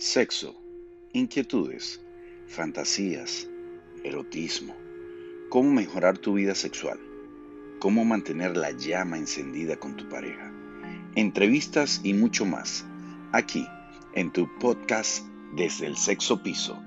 sexo, inquietudes, fantasías, erotismo, cómo mejorar tu vida sexual, cómo mantener la llama encendida con tu pareja, entrevistas y mucho más, aquí en tu podcast desde el sexo piso.